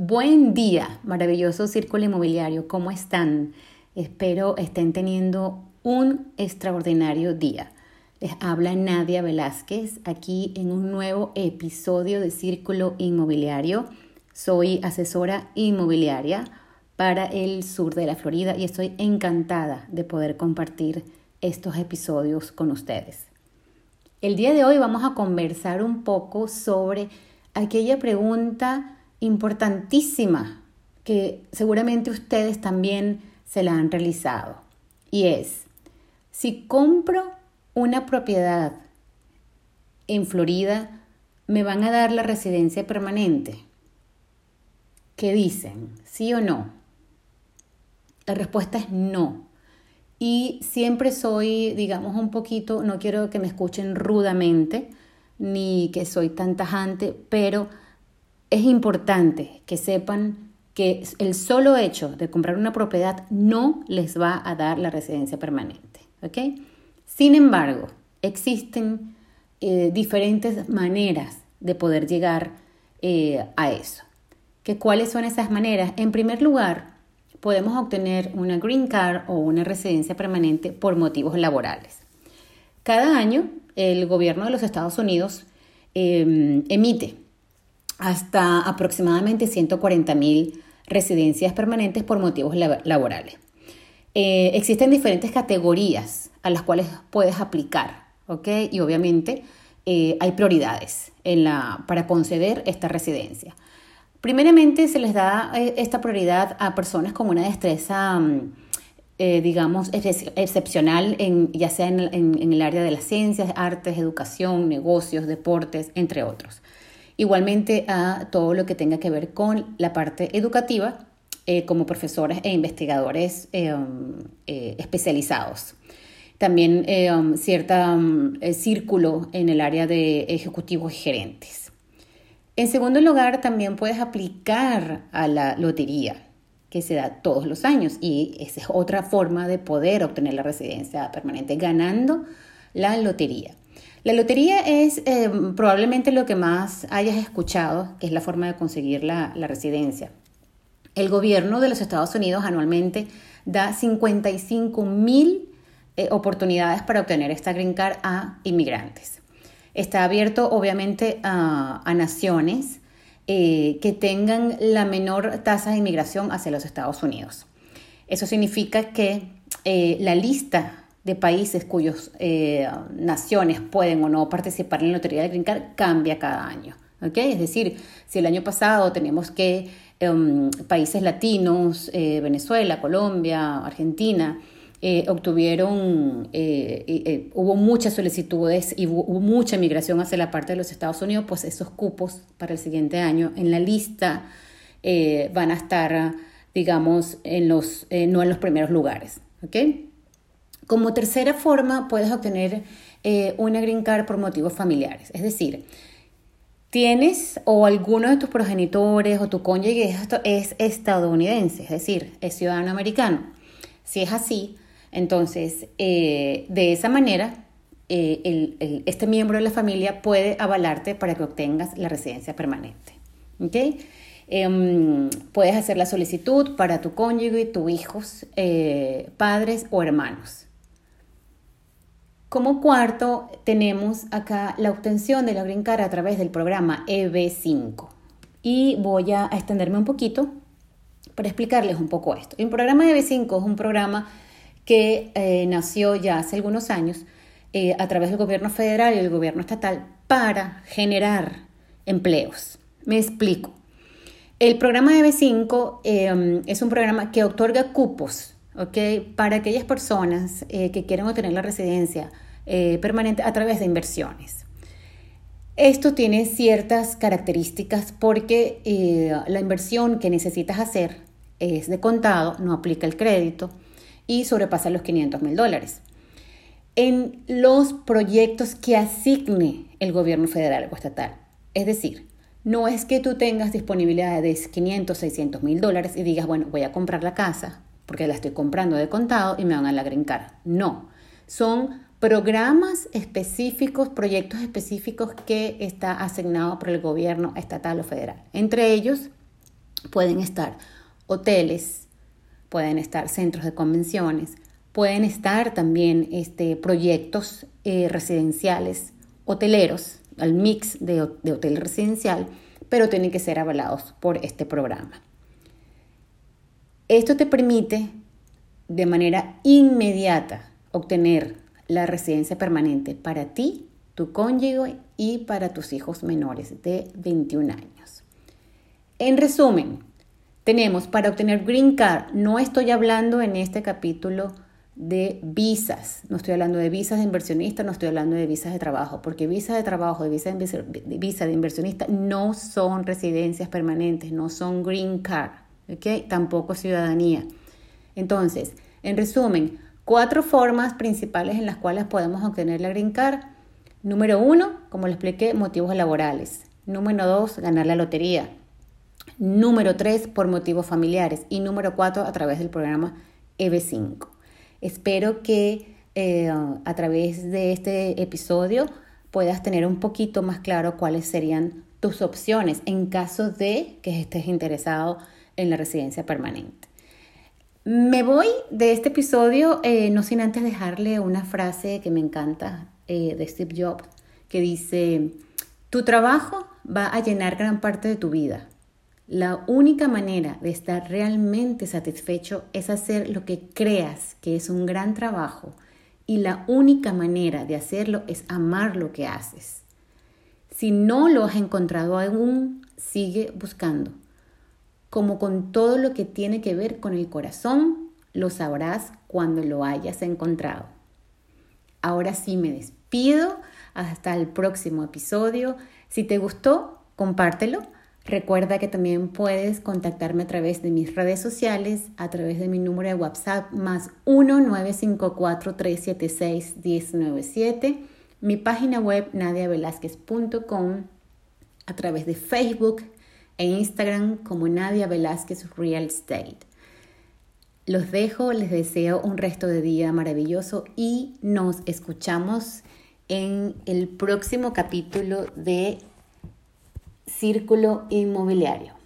Buen día, maravilloso círculo inmobiliario. ¿Cómo están? Espero estén teniendo un extraordinario día. Les habla Nadia Velázquez aquí en un nuevo episodio de Círculo Inmobiliario. Soy asesora inmobiliaria para el sur de la Florida y estoy encantada de poder compartir estos episodios con ustedes. El día de hoy vamos a conversar un poco sobre aquella pregunta importantísima que seguramente ustedes también se la han realizado. Y es, si compro una propiedad en Florida, ¿me van a dar la residencia permanente? ¿Qué dicen? ¿Sí o no? La respuesta es no. Y siempre soy, digamos, un poquito, no quiero que me escuchen rudamente, ni que soy tan tajante, pero es importante que sepan que el solo hecho de comprar una propiedad no les va a dar la residencia permanente. Sin embargo, existen eh, diferentes maneras de poder llegar eh, a eso. ¿Que ¿Cuáles son esas maneras? En primer lugar, podemos obtener una green card o una residencia permanente por motivos laborales. Cada año, el gobierno de los Estados Unidos em, emite hasta aproximadamente 140 mil residencias permanentes por motivos laborales. Eh, existen diferentes categorías a las cuales puedes aplicar, ¿ok? Y obviamente eh, hay prioridades para conceder esta residencia. Primeramente se les da eh, esta prioridad a personas con una destreza, mm, digamos, excepcional, en, ya sea en el área de las ciencias, artes, educación, negocios, deportes, entre otros igualmente a todo lo que tenga que ver con la parte educativa eh, como profesores e investigadores eh, um, eh, especializados. También um, cierto um, círculo en el área de ejecutivos y gerentes. En segundo lugar, también puedes aplicar a la lotería que se da todos los años y esa es otra forma de poder obtener la residencia permanente ganando la lotería. La lotería es eh, probablemente lo que más hayas escuchado, que es la forma de conseguir la, residencia. El gobierno de los Estados Unidos anualmente da 55 mil eh, oportunidades para obtener esta green card a inmigrantes. Está abierto obviamente a, naciones eh, que tengan la menor tasa de inmigración hacia los Estados Unidos. Eso significa que la lista de países cuyas eh, naciones pueden o no participar en la Lotería del Green cambia cada año. ¿okay? Es decir, si el año pasado tenemos que em, países latinos, eh, Venezuela, Colombia, Argentina, eh, obtuvieron, hubo muchas solicitudes y hubo, mucha migración hacia la parte de los Estados Unidos, pues esos cupos para el siguiente año en la lista van a estar, digamos, en los, no en los primeros lugares. ¿okay? Como tercera forma, puedes obtener eh, una green card por motivos familiares. Es decir, tienes o alguno de tus progenitores o tu cónyuge es, estadounidense, es decir, es ciudadano americano. Si es así, entonces eh, de esa manera eh, este miembro de la familia puede avalarte para que obtengas la residencia permanente. Em, puedes hacer la solicitud para tu cónyuge, tus hijos, padres o hermanos. Como cuarto, tenemos acá la obtención de la Green a través del programa EB5. Y voy a extenderme un poquito para explicarles un poco esto. El programa EB5 es un programa que eh, nació ya hace algunos años eh, a través del gobierno federal y el gobierno estatal para generar empleos. Me explico. El programa EB5 eh, es un programa que otorga cupos para aquellas personas eh, que quieren obtener la residencia eh, permanente a través de inversiones. Esto tiene ciertas características porque eh, la inversión que necesitas hacer es de contado, no aplica el crédito y sobrepasa los 500 mil dólares. En los proyectos que asigne el gobierno federal o estatal, es decir, no es que tú tengas disponibilidad de 500, 600 mil dólares y digas, bueno, voy a comprar la casa porque la estoy comprando de contado y me van a la green No, son programas específicos, proyectos específicos que está asignado por el gobierno estatal o federal. Entre ellos pueden estar hoteles, pueden estar centros de convenciones, pueden estar también este, proyectos eh, residenciales, hoteleros, al mix de hotel residencial, pero tienen que ser avalados por este programa. Esto te permite de manera inmediata obtener la residencia permanente para ti, tu cónyuge y para tus hijos menores de 21 años. En resumen, tenemos para obtener Green Card, no estoy hablando en este capítulo de visas, no estoy hablando de visas de inversionista, no estoy hablando de visas de trabajo, porque visas de trabajo y visas de, visa de inversionista no son residencias permanentes, no son Green Card, ¿ok? Tampoco ciudadanía. Entonces, en resumen, cuatro formas principales en las cuales podemos obtener la Green. Número uno, como le expliqué, motivos laborales. Número dos, ganar la lotería. Número tres, por motivos familiares. Y número cuatro, a través del programa EB5. Espero que eh, a través de este episodio puedas tener un poquito más claro cuáles serían tus opciones en caso de que estés interesado la residencia permanente. Me voy de este episodio eh, no sin antes dejarle una frase que me encanta eh, de Steve Jobs que dice, tu trabajo va a llenar gran parte de tu vida. La única manera de estar realmente satisfecho es hacer lo que creas que es un gran trabajo y la única manera de hacerlo es amar lo que haces. Si no lo has encontrado aún, sigue buscando como con todo lo que tiene que ver con el corazón, lo sabrás cuando lo hayas encontrado. Ahora sí me despido. Hasta el próximo episodio. Si te gustó, compártelo. Recuerda que también puedes contactarme a través de mis redes sociales, a través de mi número de WhatsApp más 1-954-376-1097, mi página web nadiavelázquez.com, a través de Facebook, en Instagram como Nadia Velázquez Real Estate. Los dejo, les deseo un resto de día maravilloso y nos escuchamos en el próximo capítulo de Círculo Inmobiliario.